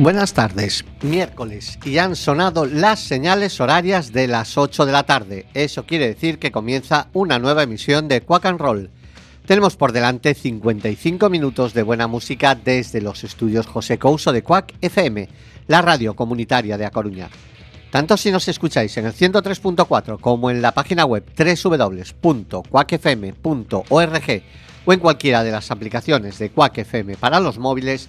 Buenas tardes, miércoles y han sonado las señales horarias de las 8 de la tarde. Eso quiere decir que comienza una nueva emisión de Quack and Roll. Tenemos por delante 55 minutos de buena música desde los estudios José Couso de Quack FM, la radio comunitaria de A Coruña. Tanto si nos escucháis en el 103.4 como en la página web www.quackfm.org o en cualquiera de las aplicaciones de Quack FM para los móviles,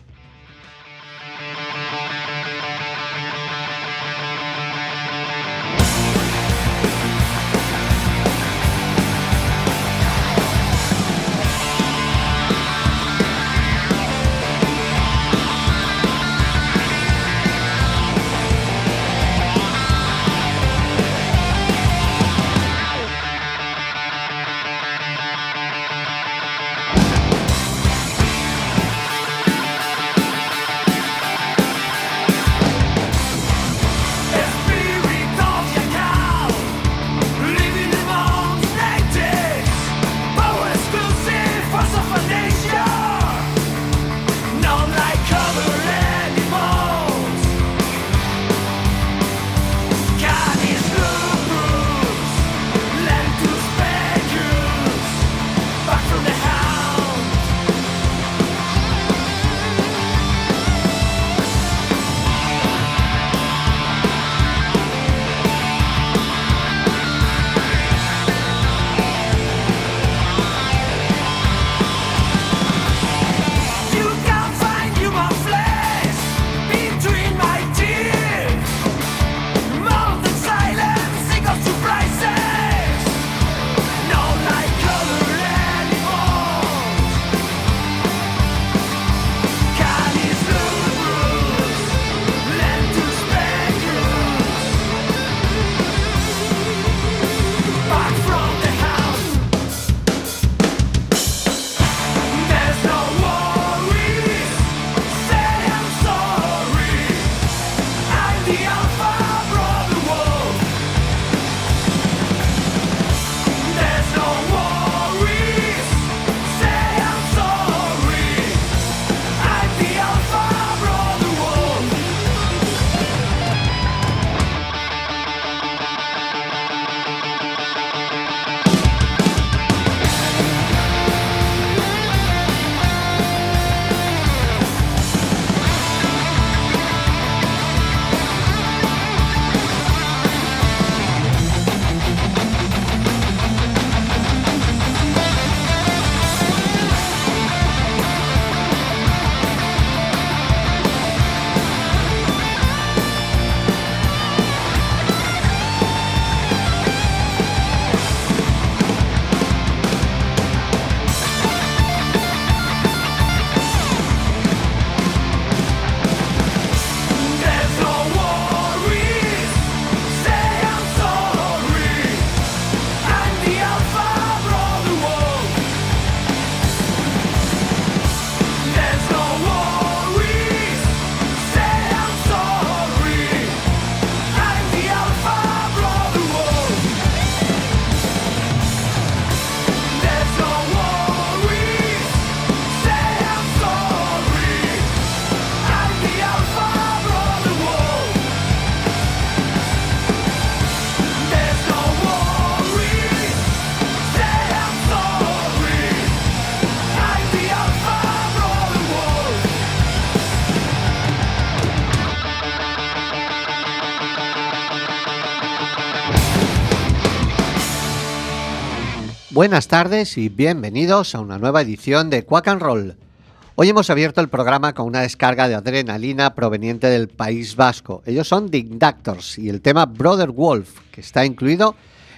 Buenas tardes y bienvenidos a una nueva edición de Quack and Roll. Hoy hemos abierto el programa con una descarga de adrenalina proveniente del País Vasco. Ellos son The Inductors y el tema Brother Wolf, que está incluido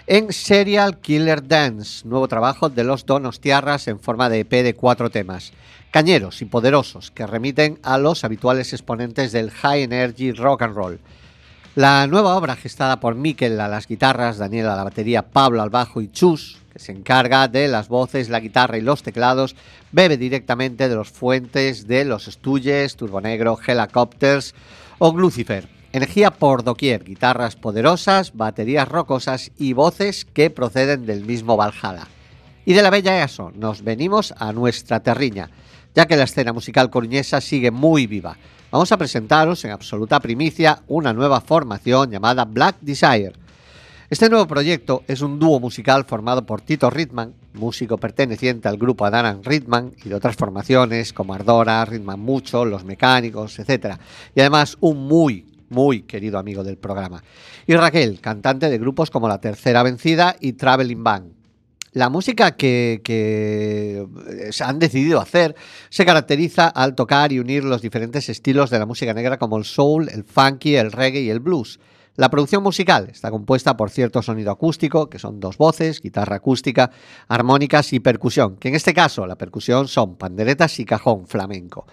en Serial Killer Dance, nuevo trabajo de los Donos Tierras en forma de EP de cuatro temas. Cañeros y poderosos que remiten a los habituales exponentes del High Energy Rock and Roll. La nueva obra gestada por Mikel a las guitarras, Daniel a la batería, Pablo al bajo y Chus se encarga de las voces, la guitarra y los teclados, bebe directamente de los fuentes de los Stooges, Turbonegro, Helicopters o Lucifer. Energía por doquier, guitarras poderosas, baterías rocosas y voces que proceden del mismo Valhalla. Y de la bella ESO nos venimos a nuestra terriña, ya que la escena musical coruñesa sigue muy viva. Vamos a presentaros en absoluta primicia una nueva formación llamada Black Desire. Este nuevo proyecto es un dúo musical formado por Tito Ritman, músico perteneciente al grupo Adaran Ritman y de otras formaciones como Ardora, Ritman Mucho, Los Mecánicos, etc. Y además un muy, muy querido amigo del programa. Y Raquel, cantante de grupos como La Tercera Vencida y Traveling Band. La música que, que, han decidido hacer se caracteriza al tocar y unir los diferentes estilos de la música negra como el soul, el funky, el reggae y el blues. La producción musical está compuesta por cierto sonido acústico, que son dos voces, guitarra acústica, armónicas y percusión, que en este caso la percusión son panderetas y cajón flamenco.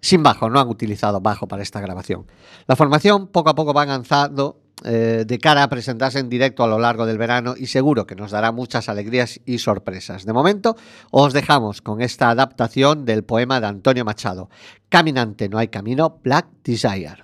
Sin bajo, no han utilizado bajo para esta grabación. La formación poco a poco va avanzando eh, de cara a presentarse en directo a lo largo del verano y seguro que nos dará muchas alegrías y sorpresas. De momento, os dejamos con esta adaptación del poema de Antonio Machado, Caminante no hay camino, Black Desire.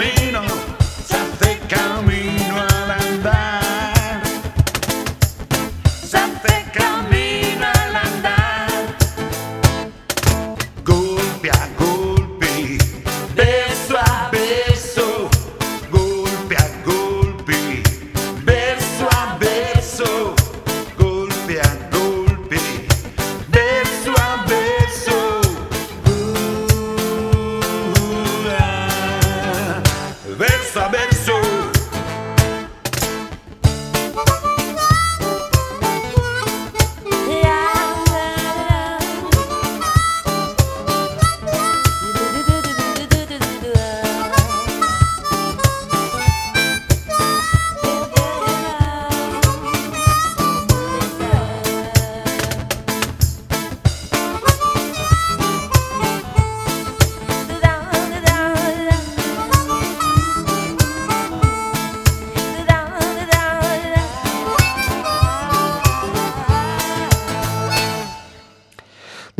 Very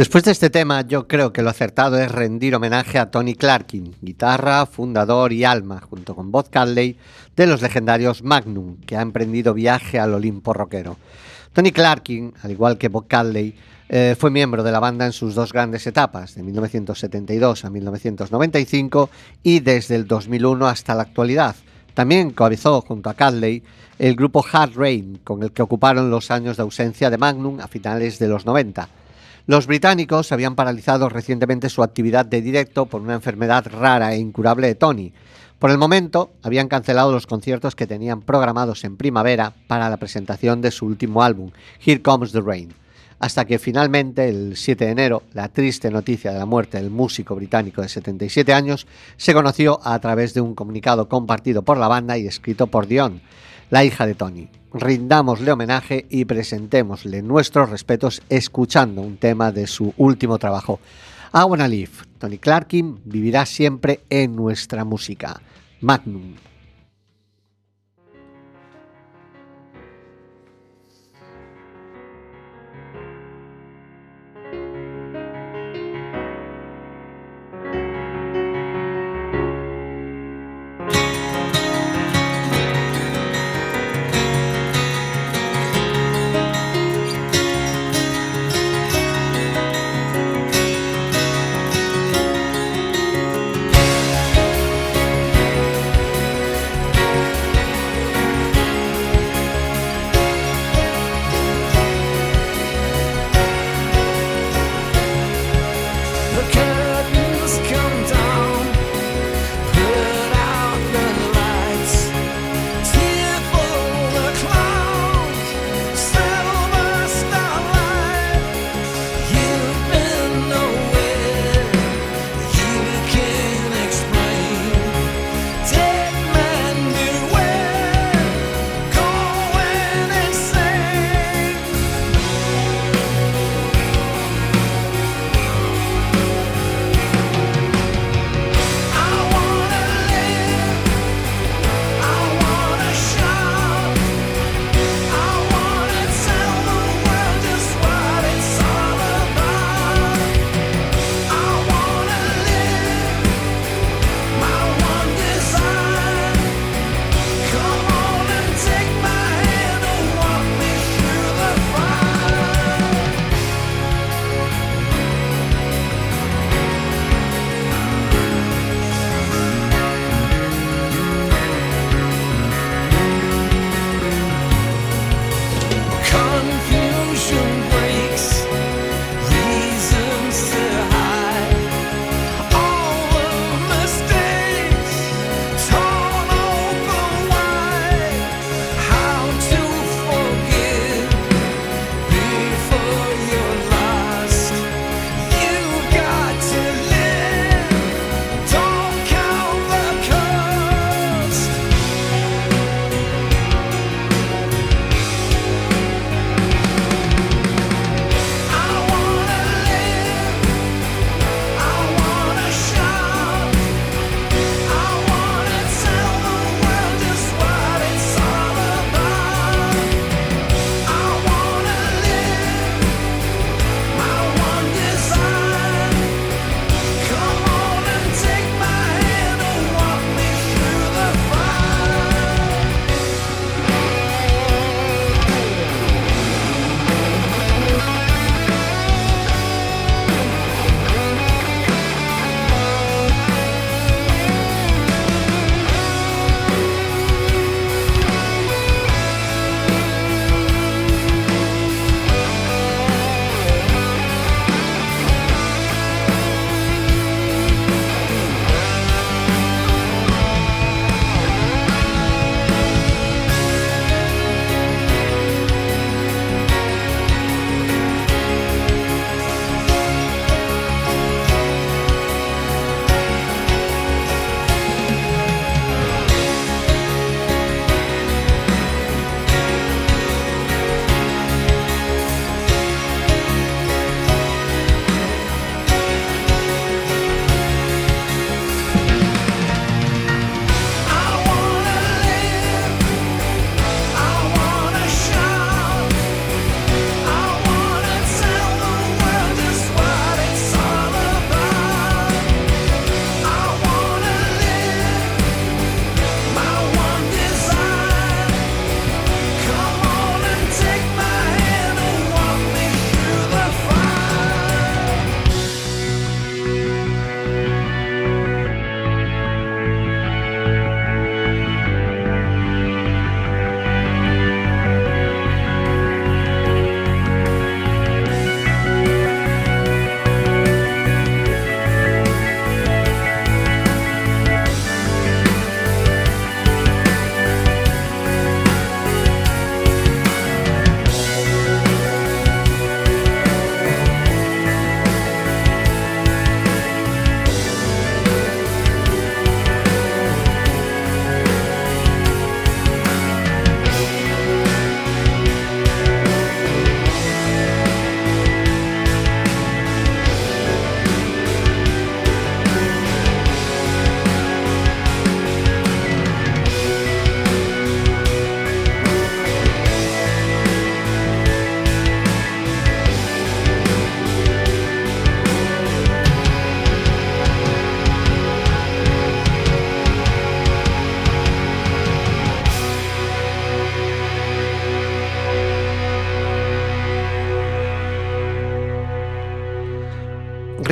Después de este tema, yo creo que lo acertado es rendir homenaje a Tony Clarkin, guitarra, fundador y alma, junto con Bob Cadley, de los legendarios Magnum, que ha emprendido viaje al Olimpo rockero. Tony Clarkin, al igual que Bob Cadley, eh, fue miembro de la banda en sus dos grandes etapas, de 1972 a 1995 y desde el 2001 hasta la actualidad. También coabizó junto a Cadley el grupo Hard Rain, con el que ocuparon los años de ausencia de Magnum a finales de los 90. Los británicos habían paralizado recientemente su actividad de directo por una enfermedad rara e incurable de Tony. Por el momento, habían cancelado los conciertos que tenían programados en primavera para la presentación de su último álbum, Here Comes the Rain, hasta que finalmente, el 7 de enero, la triste noticia de la muerte del músico británico de 77 años se conoció a través de un comunicado compartido por la banda y escrito por Dion, la hija de Tony rindámosle homenaje y presentémosle nuestros respetos escuchando un tema de su último trabajo. I Wanna Live, Tony Clarkin vivirá siempre en nuestra música. Magnum.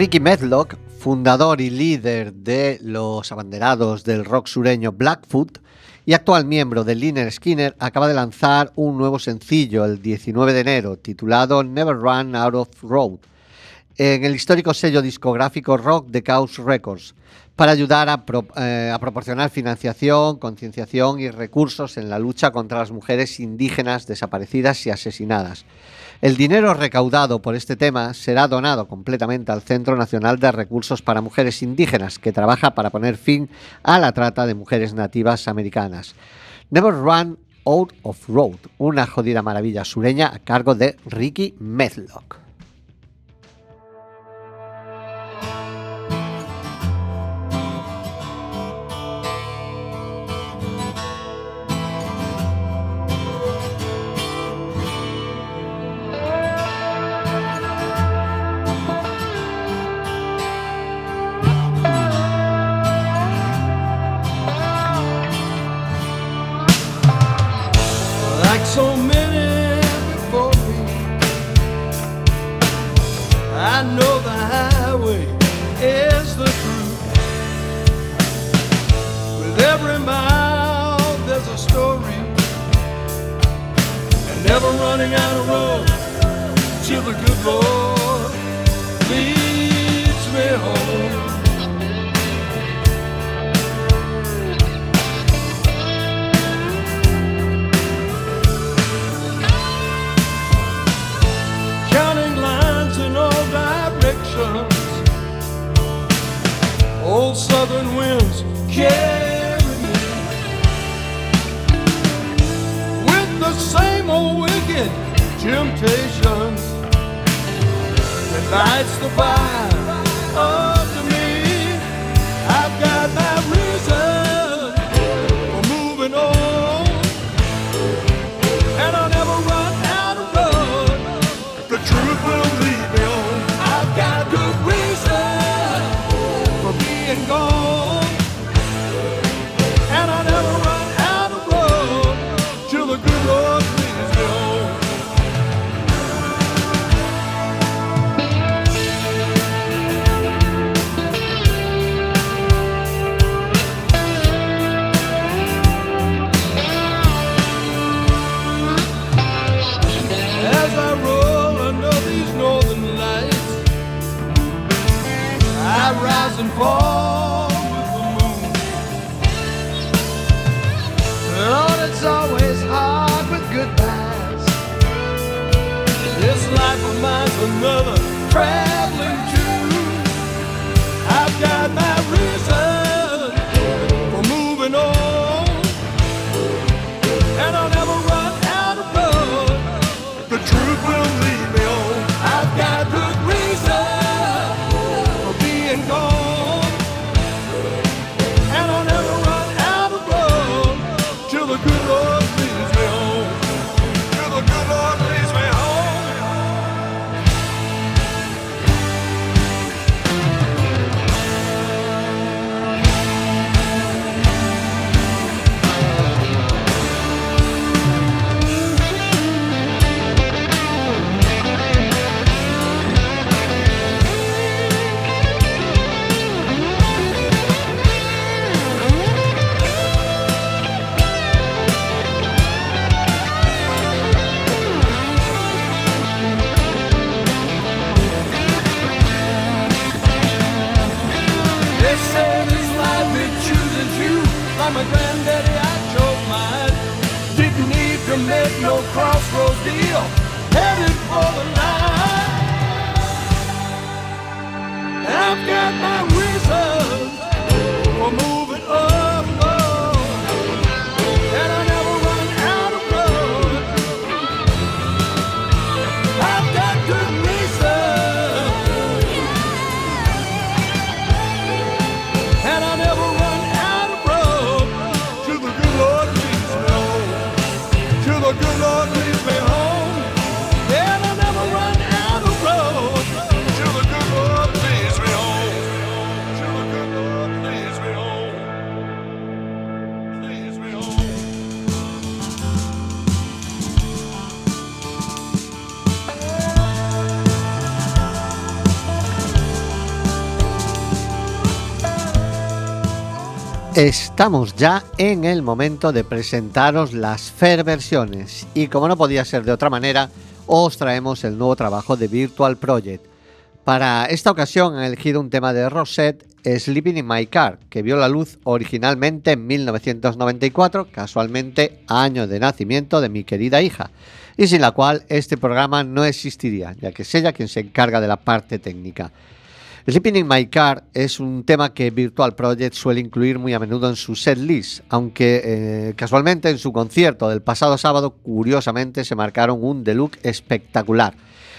Ricky Medlock, fundador y líder de los abanderados del rock sureño Blackfoot y actual miembro de Liner Skinner, acaba de lanzar un nuevo sencillo el 19 de enero titulado Never Run Out of Road en el histórico sello discográfico Rock de Chaos Records para ayudar a, eh, a proporcionar financiación, concienciación y recursos en la lucha contra las mujeres indígenas desaparecidas y asesinadas. El dinero recaudado por este tema será donado completamente al Centro Nacional de Recursos para Mujeres Indígenas, que trabaja para poner fin a la trata de mujeres nativas americanas. Never Run Out of Road, una jodida maravilla sureña a cargo de Ricky Medlock. Estamos ya en el momento de presentaros las Fair versiones y como no podía ser de otra manera, os traemos el nuevo trabajo de Virtual Project. Para esta ocasión han elegido un tema de Rosette, Sleeping in My Car, que vio la luz originalmente en 1994, casualmente año de nacimiento de mi querida hija, y sin la cual este programa no existiría, ya que es ella quien se encarga de la parte técnica. Sleeping in My Car es un tema que Virtual Project suele incluir muy a menudo en su set list, aunque eh, casualmente en su concierto del pasado sábado curiosamente se marcaron un deluxe espectacular.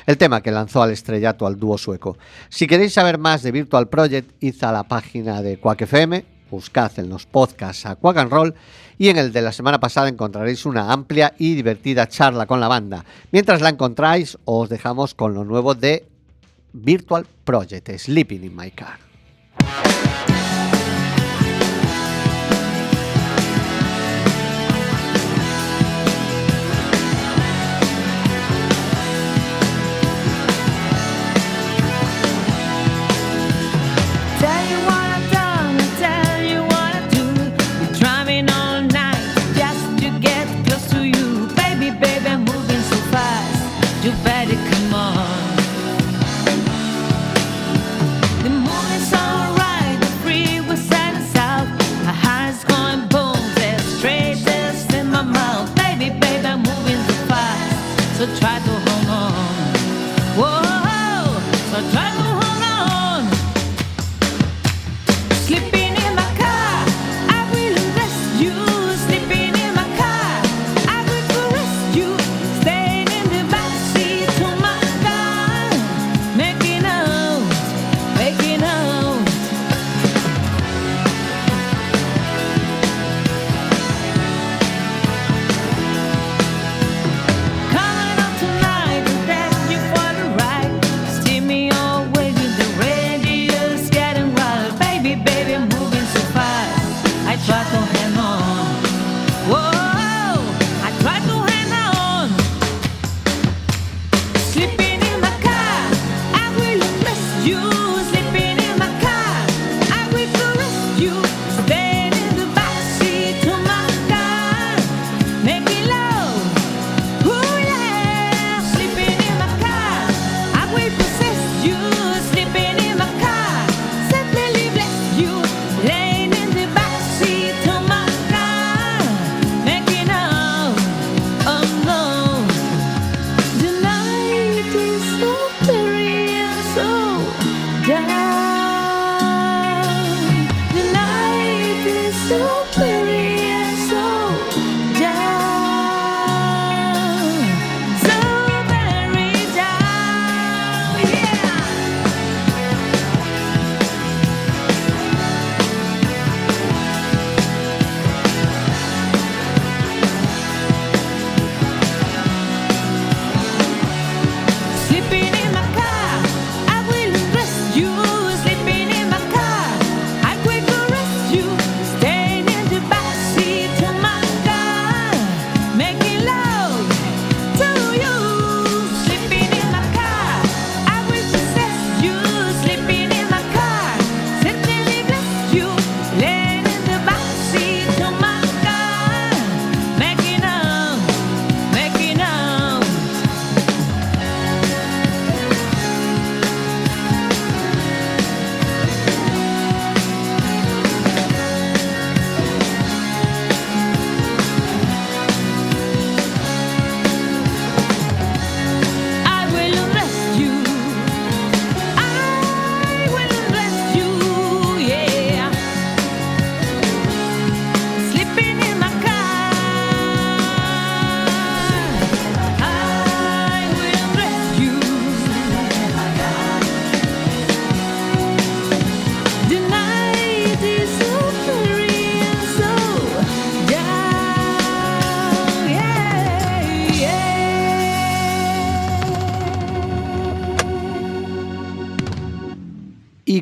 El tema que lanzó al estrellato al dúo sueco. Si queréis saber más de Virtual Project, id a la página de Quack FM, buscad en los podcasts a Quack and Roll y en el de la semana pasada encontraréis una amplia y divertida charla con la banda. Mientras la encontráis, os dejamos con lo nuevo de Virtual Project, Sleeping in My Car.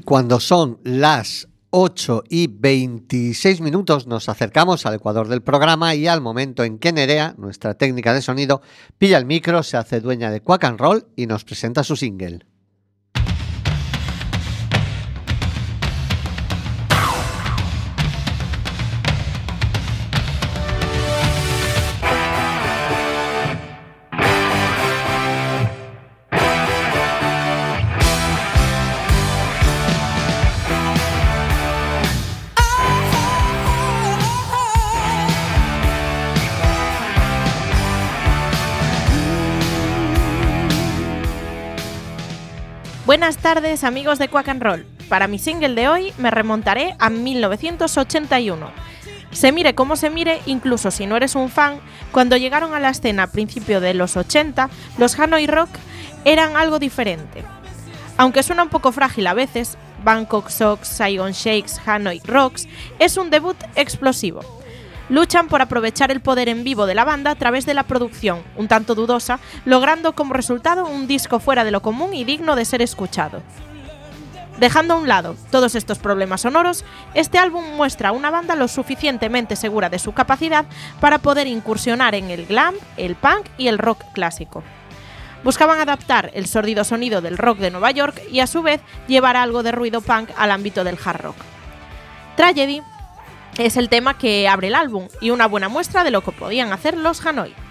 Cuando son las 8 y 26 minutos nos acercamos al ecuador del programa y al momento en que Nerea, nuestra técnica de sonido, pilla el micro, se hace dueña de Quack and Roll y nos presenta su single. Buenas tardes amigos de Quack and Roll. Para mi single de hoy me remontaré a 1981. Se mire como se mire, incluso si no eres un fan, cuando llegaron a la escena a principios de los 80, los Hanoi Rock eran algo diferente. Aunque suena un poco frágil a veces, Bangkok Sox, Saigon Shakes, Hanoi Rocks es un debut explosivo luchan por aprovechar el poder en vivo de la banda a través de la producción, un tanto dudosa, logrando como resultado un disco fuera de lo común y digno de ser escuchado. Dejando a un lado todos estos problemas sonoros, este álbum muestra a una banda lo suficientemente segura de su capacidad para poder incursionar en el glam, el punk y el rock clásico. Buscaban adaptar el sórdido sonido del rock de Nueva York y a su vez llevar algo de ruido punk al ámbito del hard rock. Tragedy es el tema que abre el álbum y una buena muestra de lo que podían hacer los Hanoi.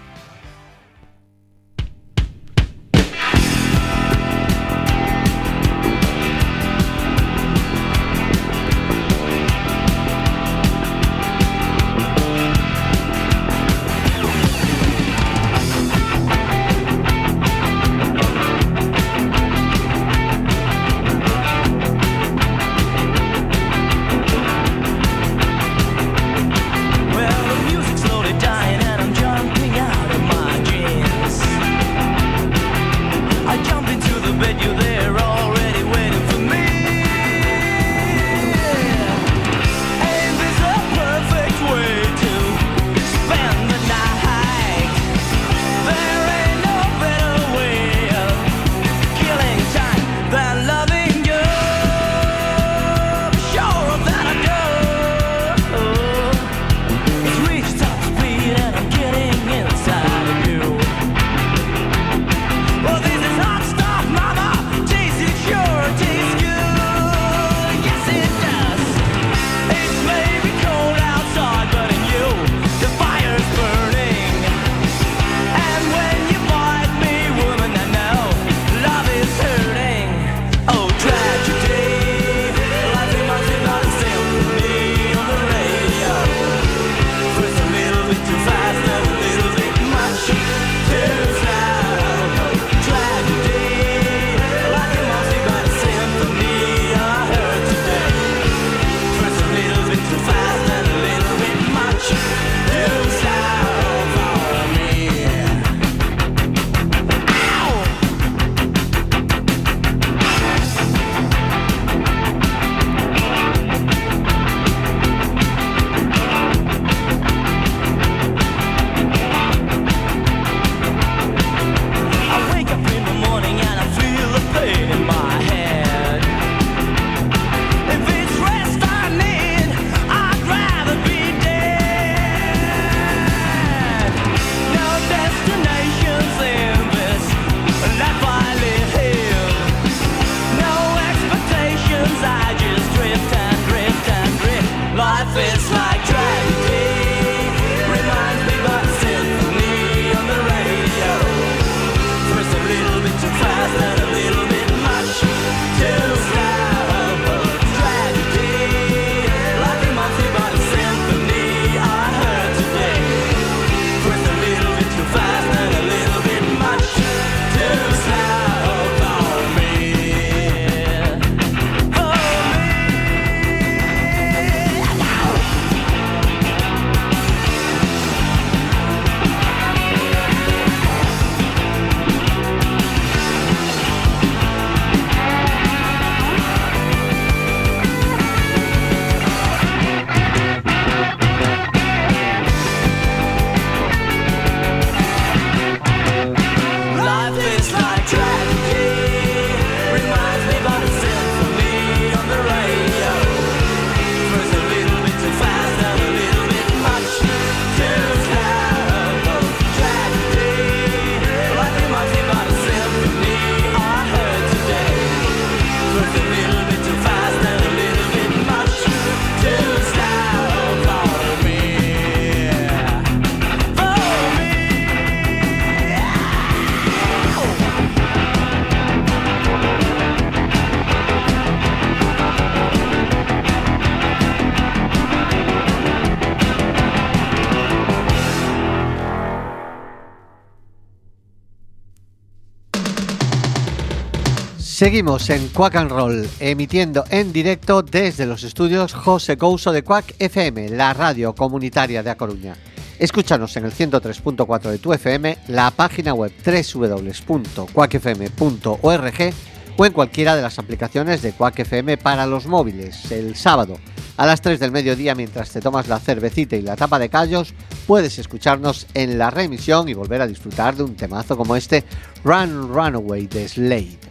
Seguimos en Quack and Roll, emitiendo en directo desde los estudios José Couso de Quack FM, la radio comunitaria de A Coruña. Escúchanos en el 103.4 de tu FM, la página web www.quackfm.org o en cualquiera de las aplicaciones de Quack FM para los móviles. El sábado a las 3 del mediodía, mientras te tomas la cervecita y la tapa de callos, puedes escucharnos en la remisión y volver a disfrutar de un temazo como este Run Runaway de Slade.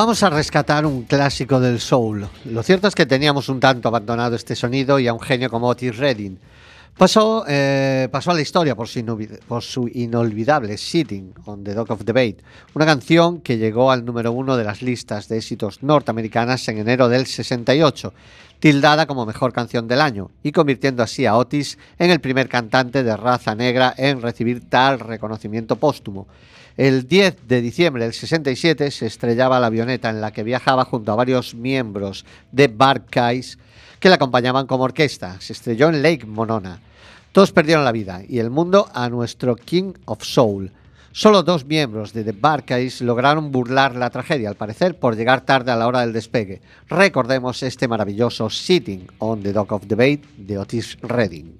Vamos a rescatar un clásico del soul. Lo cierto es que teníamos un tanto abandonado este sonido y a un genio como Otis Redding. Pasó, eh, pasó a la historia por su, inolvidable Sitting on the Dock of Debate, una canción que llegó al número uno de las listas de éxitos norteamericanas en enero del 68, tildada como mejor canción del año, y convirtiendo así a Otis en el primer cantante de raza negra en recibir tal reconocimiento póstumo. El 10 de diciembre del 67 se estrellaba la avioneta en la que viajaba junto a varios miembros de Barclays que la acompañaban como orquesta. Se estrelló en Lake Monona. Todos perdieron la vida y el mundo a nuestro King of Soul. Solo dos miembros de The Barclays lograron burlar la tragedia, al parecer por llegar tarde a la hora del despegue. Recordemos este maravilloso Sitting on the Dock of Debate de Otis Redding.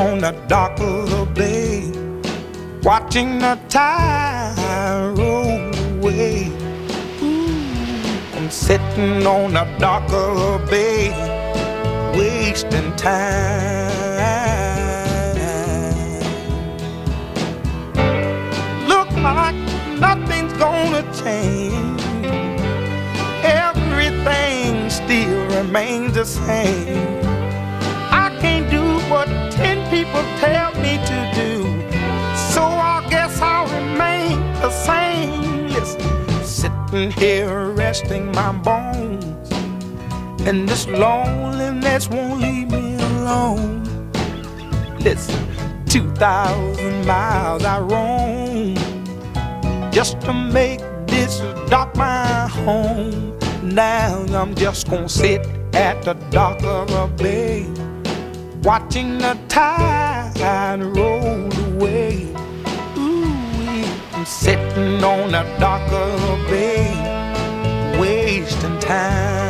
on the dock of the bay, watching the tide roll away. Ooh, I'm sitting on the dock of the bay, wasting time. Look like nothing's gonna change. Everything still remains the same. I can't do what people tell me to do. So I guess I'll remain the same. Listen, sitting here resting my bones. And this loneliness won't leave me alone. Listen, 2,000 miles I roam just to make this dock my home. Now I'm just gonna sit at the dock of a bay, watching the tide roll away. Ooh, I'm sitting on a bay, wasting time.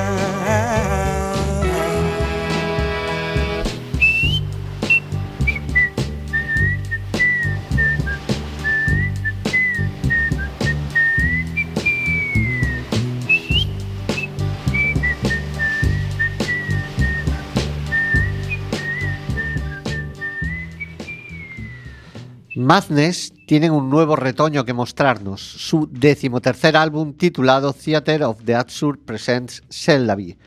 Madness tienen un nuevo retoño que mostrarnos, su decimotercer álbum titulado Theater of the Absurd Presents Shellaby.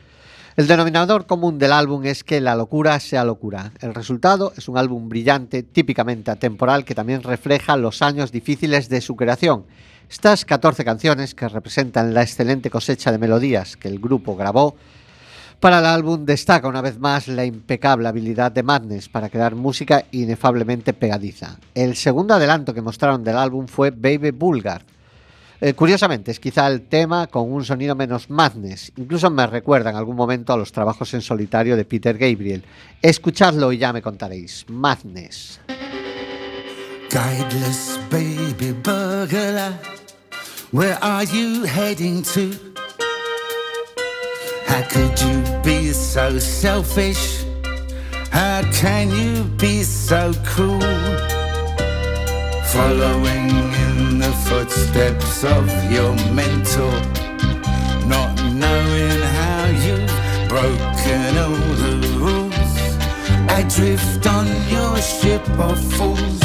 El denominador común del álbum es que la locura sea locura. El resultado es un álbum brillante, típicamente atemporal, que también refleja los años difíciles de su creación. Estas 14 canciones, que representan la excelente cosecha de melodías que el grupo grabó, para el álbum destaca una vez más la impecable habilidad de Madness para crear música inefablemente pegadiza. El segundo adelanto que mostraron del álbum fue Baby Bulgar. Eh, curiosamente, es quizá el tema con un sonido menos Madness. Incluso me recuerda en algún momento a los trabajos en solitario de Peter Gabriel. Escuchadlo y ya me contaréis. Madness. Guideless baby burglar, where are you heading to? How could you be so selfish? How can you be so cruel? Following in the footsteps of your mentor, not knowing how you've broken all the rules. I drift on your ship of fools.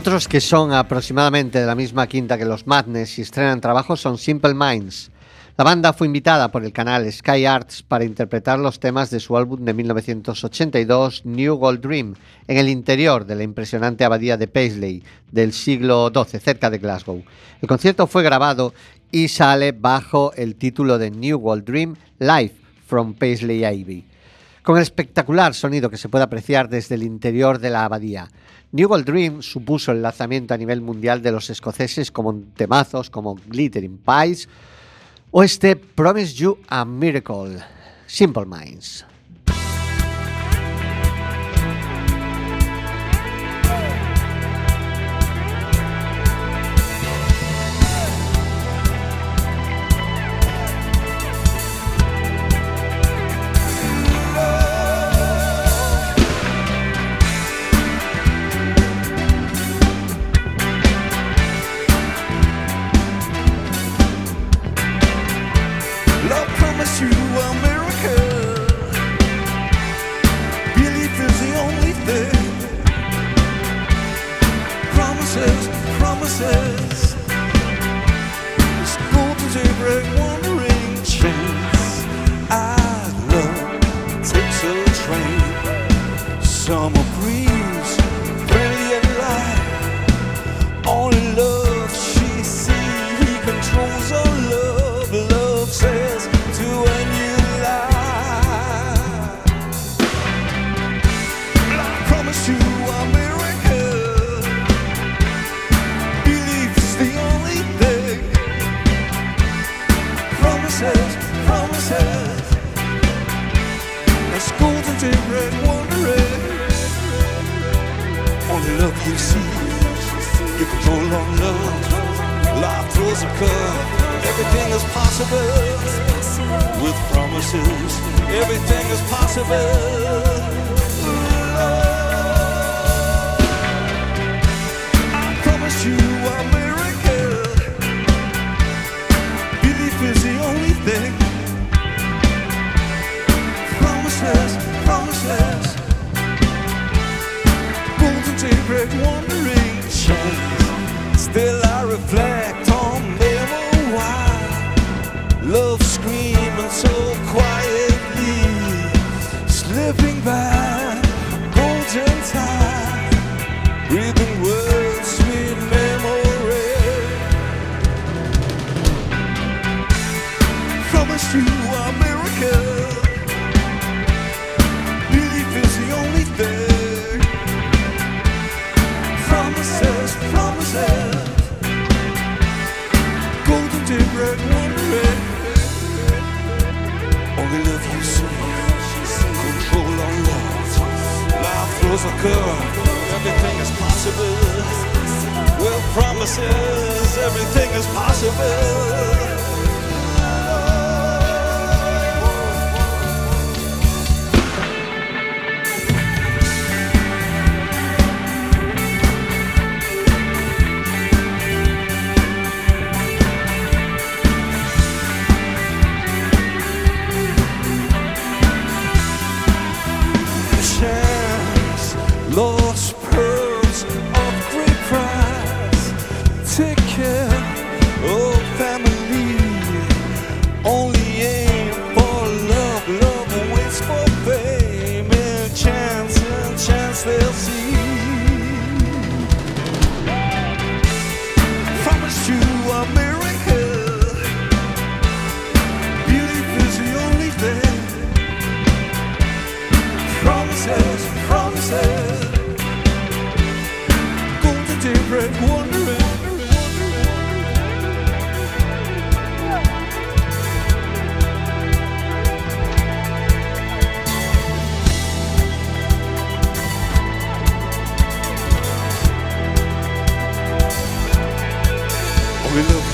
Otros que son aproximadamente de la misma quinta que los Madness y estrenan trabajos son Simple Minds. La banda fue invitada por el canal Sky Arts para interpretar los temas de su álbum de 1982 New Gold Dream en el interior de la impresionante abadía de Paisley del siglo XII cerca de Glasgow. El concierto fue grabado y sale bajo el título de New Gold Dream Live from Paisley Abbey con el espectacular sonido que se puede apreciar desde el interior de la abadía. New Gold Dream supuso el lanzamiento a nivel mundial de los escoceses como temazos como Glittering Pies o este Promise You a Miracle, Simple Minds.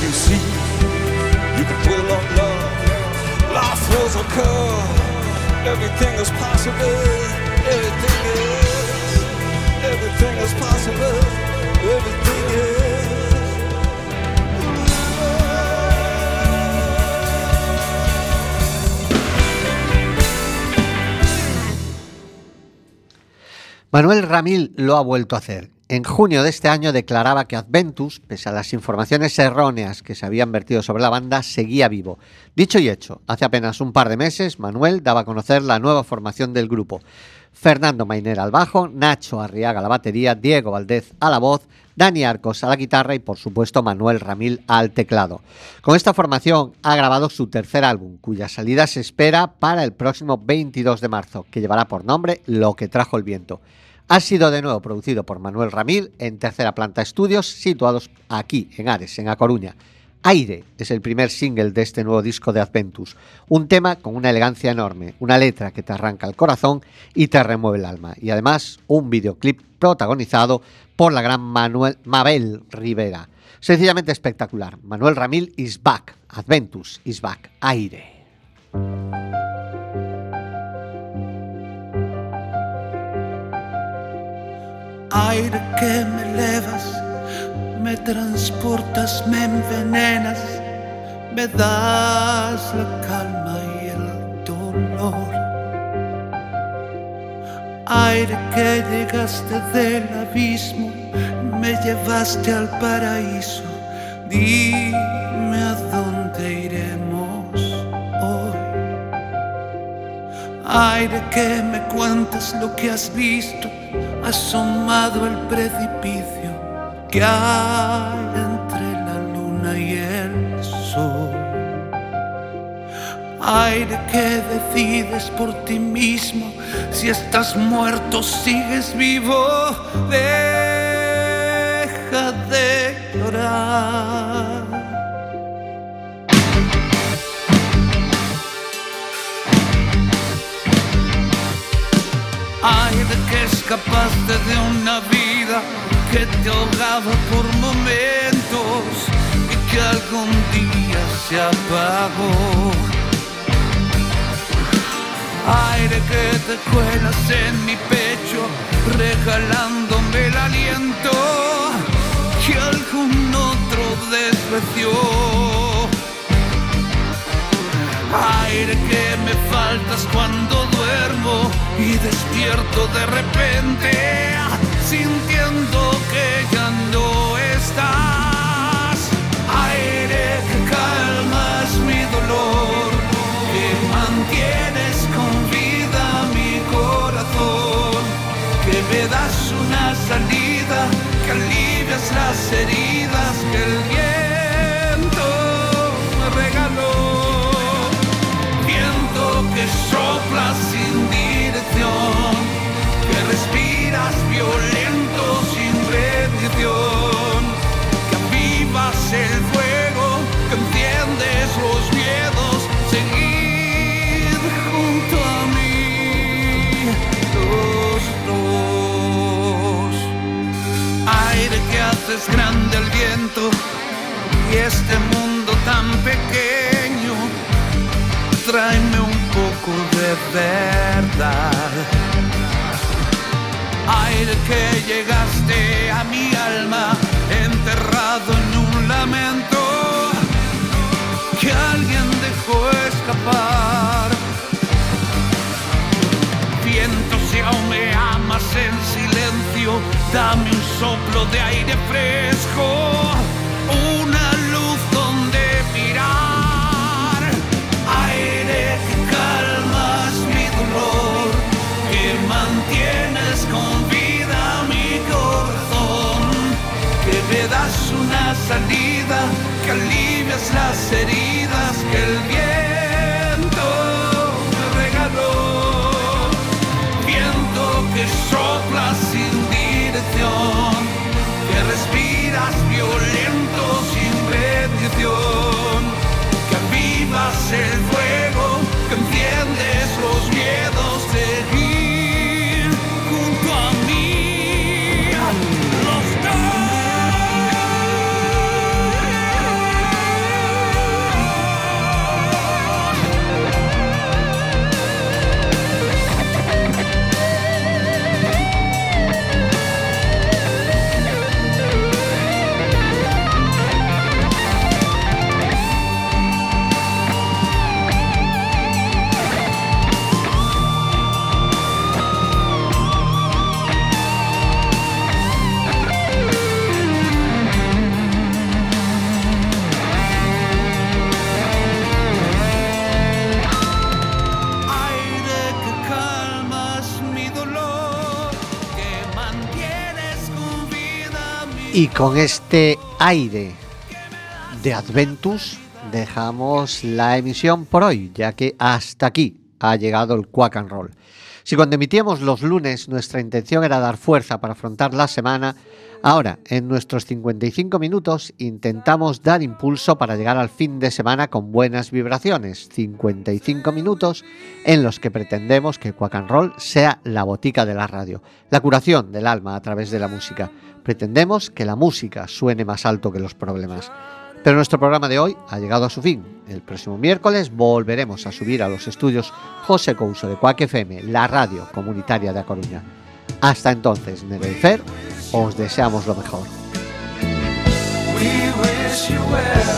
can see, you can pull on love. Life was a curve. Everything is possible. Everything is. Everything is possible. Everything is. Manuel Ramil lo ha vuelto a hacer en junio de este año declaraba que Adventus, pese a las informaciones erróneas que se habían vertido sobre la banda, seguía vivo. Dicho y hecho, hace apenas un par de meses, Manuel daba a conocer la nueva formación del grupo. Fernando Mainer al bajo, Nacho Arriaga a la batería, Diego Valdez a la voz, Dani Arcos a la guitarra y por supuesto Manuel Ramil al teclado. Con esta formación ha grabado su tercer álbum, cuya salida se espera para el próximo 22 de marzo, que llevará por nombre Lo que trajo el viento. Ha sido de nuevo producido por Manuel Ramil en Tercera Planta Estudios, situados aquí, en Ares, en A Coruña. Aire es el primer single de este nuevo disco de Adventus, un tema con una elegancia enorme, una letra que te arranca el corazón y te remueve el alma, y además un videoclip protagonizado por la gran Manuel Mabel Rivera. Sencillamente espectacular. Manuel Ramil is back, Adventus is back, Aire. Aire que me elevas, me transportas, me envenenas, me das la calma y el dolor. Aire que llegaste del abismo, me llevaste al paraíso, dime a dónde iremos hoy. Aire que me cuentas lo que has visto asomado el precipicio que hay entre la luna y el sol. Aire que decides por ti mismo, si estás muerto sigues vivo, deja de llorar. Escapaste de una vida que te ahogaba por momentos y que algún día se apagó. Aire que te cuelas en mi pecho, regalándome el aliento que algún otro despreció. Aire que me faltas cuando duermo y despierto de repente, sintiendo que ya no estás. Aire que calmas mi dolor, que mantienes con vida mi corazón, que me das una salida, que alivias las heridas que el viento violento sin rendición, que avivas el fuego, que enciendes los miedos, seguir junto a mí, los dos. Aire que haces grande el viento y este mundo tan pequeño tráeme un poco de verdad. Aire que llegaste a mi alma, enterrado en un lamento que alguien dejó escapar. Viento, si aún me amas en silencio, dame un soplo de aire fresco, una das una salida, que alivias las heridas que el viento me regaló. Viento que sopla sin dirección, que respiras violento sin rendición que avivas el Y con este aire de Adventus dejamos la emisión por hoy, ya que hasta aquí ha llegado el Quack and Roll. Si cuando emitíamos los lunes nuestra intención era dar fuerza para afrontar la semana, ahora en nuestros 55 minutos intentamos dar impulso para llegar al fin de semana con buenas vibraciones. 55 minutos en los que pretendemos que Quack and Roll sea la botica de la radio, la curación del alma a través de la música. Pretendemos que la música suene más alto que los problemas. Pero nuestro programa de hoy ha llegado a su fin. El próximo miércoles volveremos a subir a los estudios José Couso de Cuac FM, la radio comunitaria de A Coruña. Hasta entonces, Nere y Fer, os deseamos lo mejor. We wish you well.